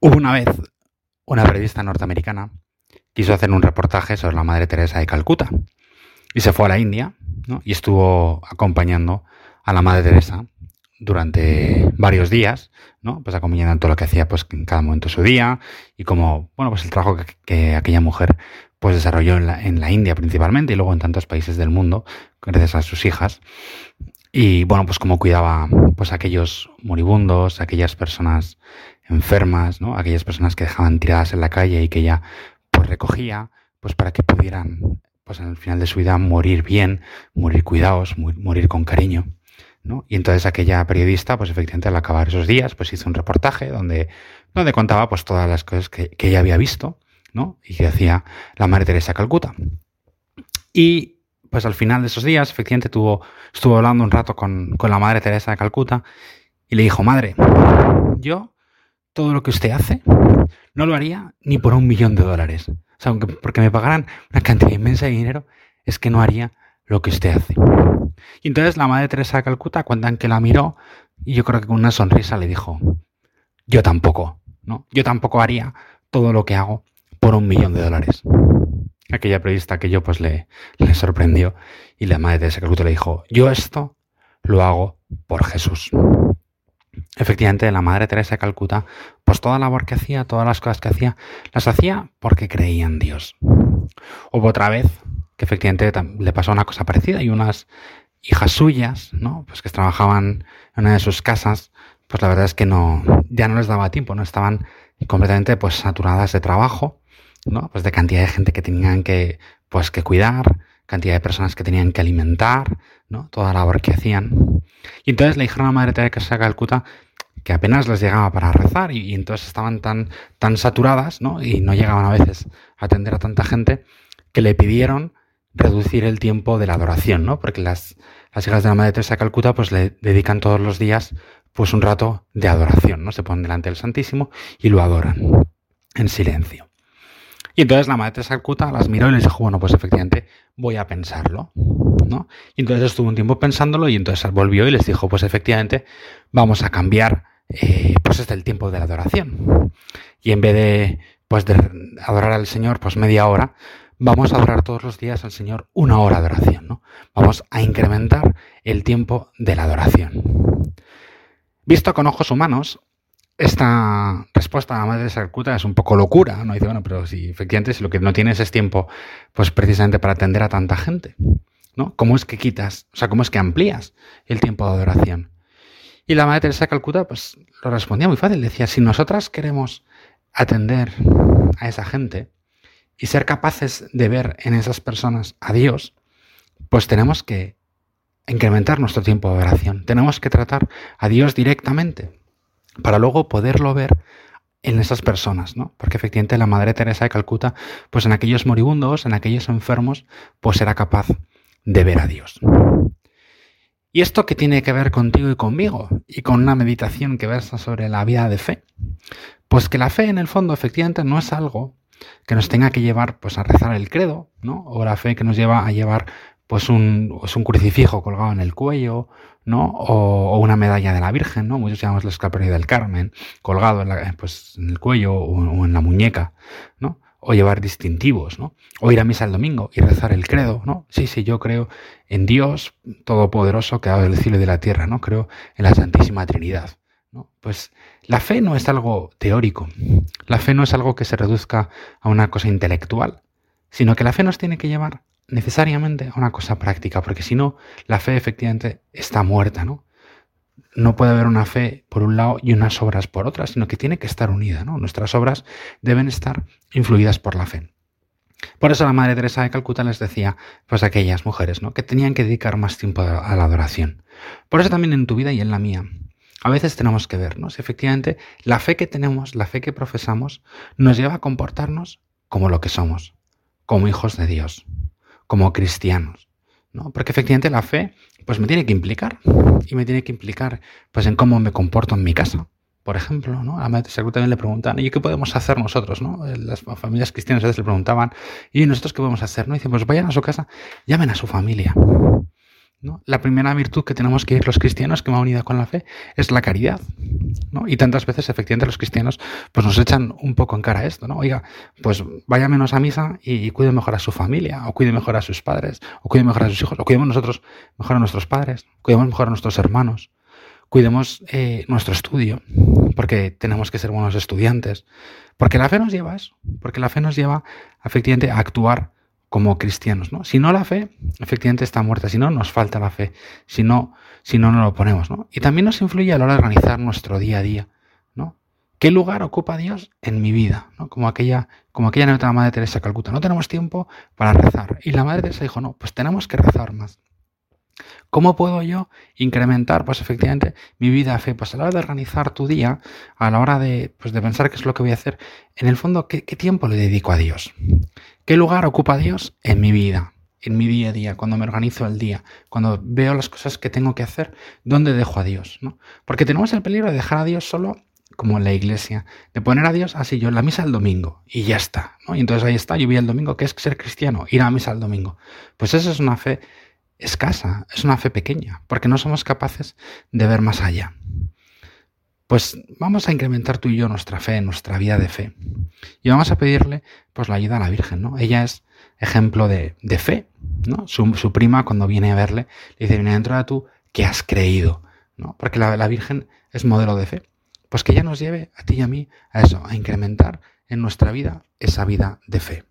Hubo una vez una periodista norteamericana quiso hacer un reportaje sobre la Madre Teresa de Calcuta y se fue a la India y estuvo acompañando a la Madre Teresa durante varios días, ¿no? Pues acompañando todo lo que hacía pues en cada momento su día y como, bueno, pues el trabajo que, aquella mujer pues desarrolló en la, en la, India principalmente y luego en tantos países del mundo gracias a sus hijas y bueno, pues cómo cuidaba pues aquellos moribundos, aquellas personas enfermas, ¿no? Aquellas personas que dejaban tiradas en la calle y que ella pues recogía pues para que pudieran pues en el final de su vida morir bien, morir cuidados, morir con cariño. ¿no? Y entonces aquella periodista, pues efectivamente al acabar esos días, pues hizo un reportaje donde, donde contaba pues todas las cosas que, ella había visto, ¿no? Y que hacía la Madre Teresa Calcuta. Y pues al final de esos días, efectivamente tuvo, estuvo hablando un rato con, con la Madre Teresa de Calcuta y le dijo, Madre, yo todo lo que usted hace no lo haría ni por un millón de dólares. O sea, aunque porque me pagaran una cantidad inmensa de dinero, es que no haría lo que usted hace. Y entonces la madre Teresa de Calcuta cuentan que la miró y yo creo que con una sonrisa le dijo, yo tampoco, ¿no? Yo tampoco haría todo lo que hago por un millón de dólares. Aquella periodista que yo pues le, le sorprendió y la madre Teresa de Calcuta le dijo, yo esto lo hago por Jesús. Efectivamente, la Madre Teresa de Calcuta, pues toda la labor que hacía, todas las cosas que hacía, las hacía porque creía en Dios. Hubo otra vez que efectivamente le pasó una cosa parecida y unas hijas suyas, ¿no? Pues que trabajaban en una de sus casas, pues la verdad es que no, ya no les daba tiempo, ¿no? Estaban completamente pues saturadas de trabajo, ¿no? Pues de cantidad de gente que tenían que, pues que cuidar, cantidad de personas que tenían que alimentar, ¿no? Toda la labor que hacían. Y entonces le dijeron a la Madre Teresa de Calcuta que apenas les llegaba para rezar y, entonces estaban tan, tan saturadas, ¿no? Y no llegaban a veces a atender a tanta gente que le pidieron reducir el tiempo de la adoración, ¿no? Porque las, las hijas de la Madre Teresa de Calcuta pues le dedican todos los días pues un rato de adoración, ¿no? Se ponen delante del Santísimo y lo adoran en silencio. Y entonces la Madre Calcuta las miró y les dijo, bueno, pues efectivamente voy a pensarlo, ¿no? Y entonces estuvo un tiempo pensándolo y entonces volvió y les dijo, pues efectivamente vamos a cambiar eh, pues este el tiempo de la adoración. Y en vez de pues adorar al Señor pues media hora, vamos a adorar todos los días al Señor una hora de oración, ¿no? Vamos a incrementar el tiempo de la adoración. Visto con ojos humanos, esta respuesta a la madre de Sarcuta es un poco locura, ¿no? Dice, bueno, pero si efectivamente si lo que no tienes es tiempo, pues precisamente para atender a tanta gente, ¿no? ¿Cómo es que quitas, o sea, cómo es que amplías el tiempo de adoración? Y la madre Teresa de Calcuta, pues lo respondía muy fácil, decía, si nosotras queremos atender a esa gente, y ser capaces de ver en esas personas a Dios, pues tenemos que incrementar nuestro tiempo de oración. Tenemos que tratar a Dios directamente para luego poderlo ver en esas personas, ¿no? Porque efectivamente la Madre Teresa de Calcuta, pues en aquellos moribundos, en aquellos enfermos, pues era capaz de ver a Dios. ¿Y esto qué tiene que ver contigo y conmigo? Y con una meditación que versa sobre la vida de fe. Pues que la fe en el fondo efectivamente no es algo que nos tenga que llevar pues a rezar el credo, ¿no? O la fe que nos lleva a llevar pues un, pues, un crucifijo colgado en el cuello, ¿no? O, una medalla de la Virgen, ¿no? Muchos llamamos la escapularia del Carmen, colgado en, la, pues, en el cuello o, en la muñeca, ¿no? O llevar distintivos, ¿no? O ir a misa el domingo y rezar el credo, ¿no? Sí, sí, yo creo en Dios Todopoderoso que ha dado el cielo y de la tierra, ¿no? Creo en la Santísima Trinidad. Pues la fe no es algo teórico, la fe no es algo que se reduzca a una cosa intelectual, sino que la fe nos tiene que llevar necesariamente a una cosa práctica, porque si no, la fe efectivamente está muerta, ¿no? No puede haber una fe por un lado y unas obras por otra, sino que tiene que estar unida, ¿no? Nuestras obras deben estar influidas por la fe. Por eso la Madre Teresa de Calcuta les decía, pues a aquellas mujeres, ¿no? Que tenían que dedicar más tiempo a la adoración. Por eso también en tu vida y en la mía, a veces tenemos que vernos. Efectivamente, la fe que tenemos, la fe que profesamos, nos lleva a comportarnos como lo que somos, como hijos de Dios, como cristianos. ¿no? Porque efectivamente la fe pues me tiene que implicar y me tiene que implicar pues en cómo me comporto en mi casa. Por ejemplo, ¿no? a Maestro también le preguntan, ¿y qué podemos hacer nosotros? ¿no? Las familias cristianas a veces le preguntaban, ¿y nosotros qué podemos hacer? ¿no? Y dicen, pues vayan a su casa, llamen a su familia. La primera virtud que tenemos que ir los cristianos, que va unida con la fe, es la caridad. ¿no? Y tantas veces, efectivamente, los cristianos pues nos echan un poco en cara esto, ¿no? Oiga, pues vaya menos a misa y, cuide mejor a su familia, o cuide mejor a sus padres, o cuide mejor a sus hijos, o cuidemos nosotros mejor a nuestros padres, cuidemos mejor a nuestros hermanos, cuidemos eh, nuestro estudio, porque tenemos que ser buenos estudiantes. Porque la fe nos lleva a eso, porque la fe nos lleva, efectivamente, a actuar como cristianos, ¿no? Si no la fe, efectivamente está muerta, si no nos falta la fe, si no, si no, no lo ponemos, ¿no? Y también nos influye a la hora de organizar nuestro día a día, ¿no? ¿Qué lugar ocupa Dios en mi vida? ¿no? Como aquella, como aquella nuestra Madre Teresa Calcuta. No tenemos tiempo para rezar. Y la Madre Teresa dijo, no, pues tenemos que rezar más. ¿Cómo puedo yo incrementar, pues efectivamente, mi vida de fe? Pues a la hora de organizar tu día, a la hora de, pues, de pensar qué es lo que voy a hacer, en el fondo, ¿qué, tiempo le dedico a Dios? ¿Qué lugar ocupa Dios en mi vida? En mi día a día, cuando me organizo el día, cuando veo las cosas que tengo que hacer, ¿dónde dejo a Dios? ¿no? Porque tenemos el peligro de dejar a Dios solo como en la iglesia, de poner a Dios así yo en la misa el domingo y ya está, ¿no? Y entonces ahí está, yo el domingo, ¿qué es ser cristiano? Ir a misa el domingo. Pues esa es una fe escasa, es una fe pequeña, porque no somos capaces de ver más allá. Pues vamos a incrementar tú y yo nuestra fe, nuestra vida de fe. Y vamos a pedirle pues la ayuda a la Virgen, ¿no? Ella es ejemplo de, fe, ¿no? Su, prima cuando viene a verle le dice, viene dentro de tú que has creído, ¿no? Porque la, la Virgen es modelo de fe. Pues que ella nos lleve a ti y a mí a eso, a incrementar en nuestra vida esa vida de fe.